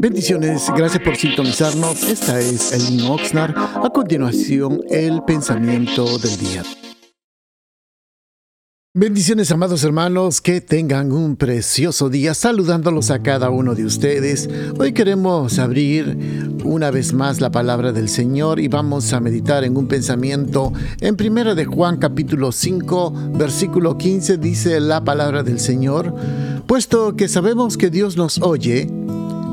Bendiciones, gracias por sintonizarnos. Esta es Elin Oxnard. A continuación, el pensamiento del día. Bendiciones, amados hermanos, que tengan un precioso día saludándolos a cada uno de ustedes. Hoy queremos abrir una vez más la palabra del Señor y vamos a meditar en un pensamiento. En primera de Juan capítulo 5, versículo 15 dice la palabra del Señor, puesto que sabemos que Dios nos oye,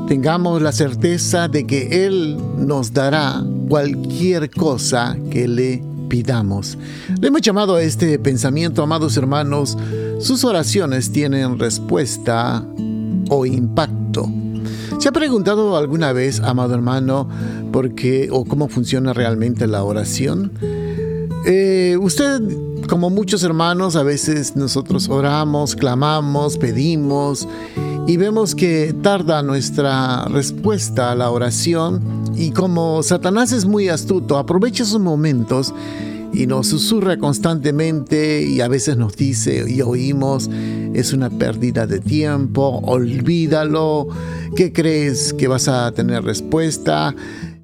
tengamos la certeza de que Él nos dará cualquier cosa que le pidamos. Le hemos llamado a este pensamiento, amados hermanos, sus oraciones tienen respuesta o impacto. ¿Se ha preguntado alguna vez, amado hermano, por qué o cómo funciona realmente la oración? Eh, usted, como muchos hermanos, a veces nosotros oramos, clamamos, pedimos y vemos que tarda nuestra respuesta a la oración y como Satanás es muy astuto, aprovecha esos momentos y nos susurra constantemente y a veces nos dice y oímos, es una pérdida de tiempo, olvídalo, ¿qué crees que vas a tener respuesta?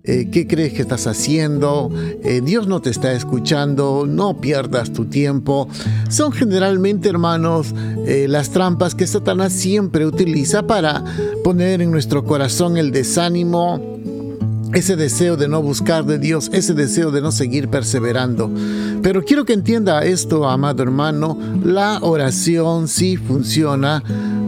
Eh, ¿Qué crees que estás haciendo? Eh, Dios no te está escuchando, no pierdas tu tiempo. Son generalmente, hermanos, eh, las trampas que Satanás siempre utiliza para poner en nuestro corazón el desánimo, ese deseo de no buscar de Dios, ese deseo de no seguir perseverando. Pero quiero que entienda esto, amado hermano, la oración sí funciona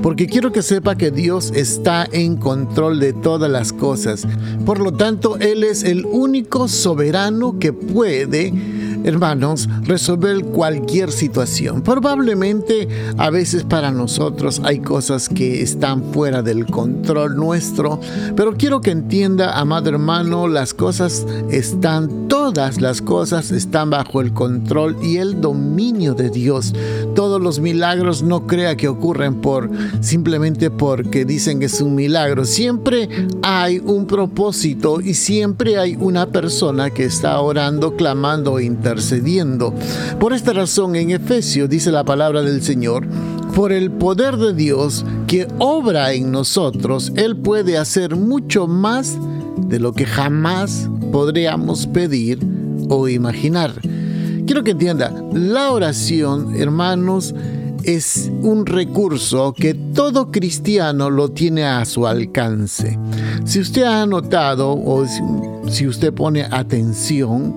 porque quiero que sepa que Dios está en control de todas las cosas. Por lo tanto, Él es el único soberano que puede hermanos, resolver cualquier situación. Probablemente a veces para nosotros hay cosas que están fuera del control nuestro, pero quiero que entienda, amado hermano, las cosas están, todas las cosas están bajo el control y el dominio de Dios. Todos los milagros no crea que ocurren por simplemente porque dicen que es un milagro. Siempre hay un propósito y siempre hay una persona que está orando, clamando, por esta razón en Efesios dice la palabra del Señor, por el poder de Dios que obra en nosotros, Él puede hacer mucho más de lo que jamás podríamos pedir o imaginar. Quiero que entienda, la oración, hermanos, es un recurso que todo cristiano lo tiene a su alcance. Si usted ha notado o si usted pone atención,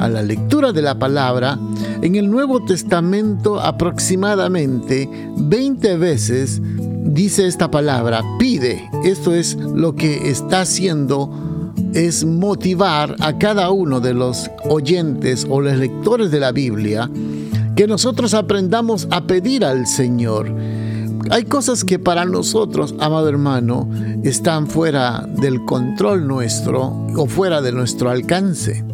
a la lectura de la palabra, en el Nuevo Testamento aproximadamente 20 veces dice esta palabra, pide. Esto es lo que está haciendo es motivar a cada uno de los oyentes o los lectores de la Biblia que nosotros aprendamos a pedir al Señor. Hay cosas que para nosotros, amado hermano, están fuera del control nuestro o fuera de nuestro alcance.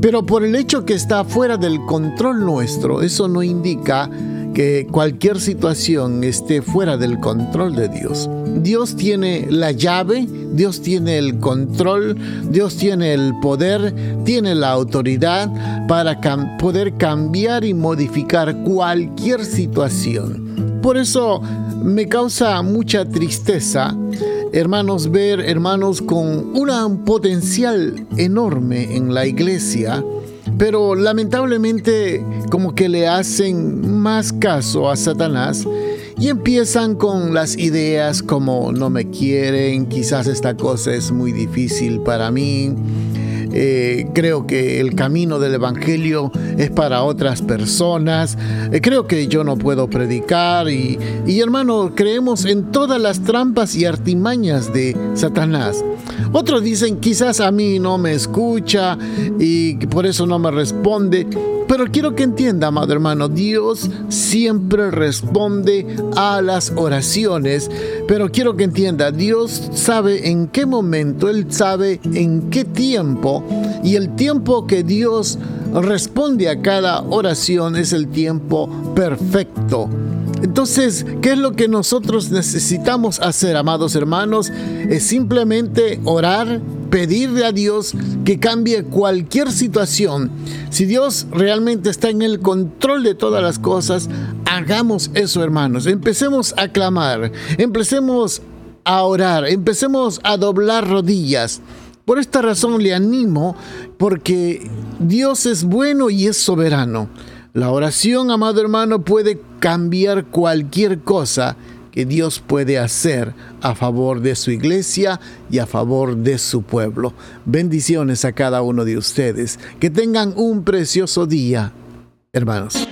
Pero por el hecho que está fuera del control nuestro, eso no indica que cualquier situación esté fuera del control de Dios. Dios tiene la llave, Dios tiene el control, Dios tiene el poder, tiene la autoridad para poder cambiar y modificar cualquier situación. Por eso me causa mucha tristeza hermanos, ver hermanos con un potencial enorme en la iglesia, pero lamentablemente como que le hacen más caso a Satanás y empiezan con las ideas como no me quieren, quizás esta cosa es muy difícil para mí, eh, creo que el camino del Evangelio es para otras personas, eh, creo que yo no puedo predicar y, y hermano, creemos en todas las trampas y artimañas de Satanás. Otros dicen quizás a mí no me escucha y por eso no me responde. Pero quiero que entienda, amado hermano, Dios siempre responde a las oraciones. Pero quiero que entienda, Dios sabe en qué momento, Él sabe en qué tiempo. Y el tiempo que Dios responde a cada oración es el tiempo perfecto. Entonces, ¿qué es lo que nosotros necesitamos hacer, amados hermanos? Es simplemente orar, pedirle a Dios que cambie cualquier situación. Si Dios realmente está en el control de todas las cosas, hagamos eso, hermanos. Empecemos a clamar, empecemos a orar, empecemos a doblar rodillas. Por esta razón le animo porque Dios es bueno y es soberano. La oración, amado hermano, puede cambiar cualquier cosa que Dios puede hacer a favor de su iglesia y a favor de su pueblo. Bendiciones a cada uno de ustedes. Que tengan un precioso día, hermanos.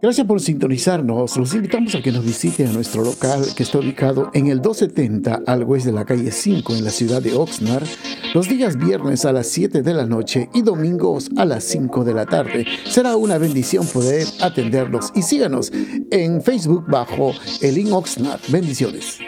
Gracias por sintonizarnos. Los invitamos a que nos visiten a nuestro local que está ubicado en el 270 al oeste de la calle 5 en la ciudad de Oxnard, los días viernes a las 7 de la noche y domingos a las 5 de la tarde. Será una bendición poder atenderlos y síganos en Facebook bajo Elin Oxnard. Bendiciones.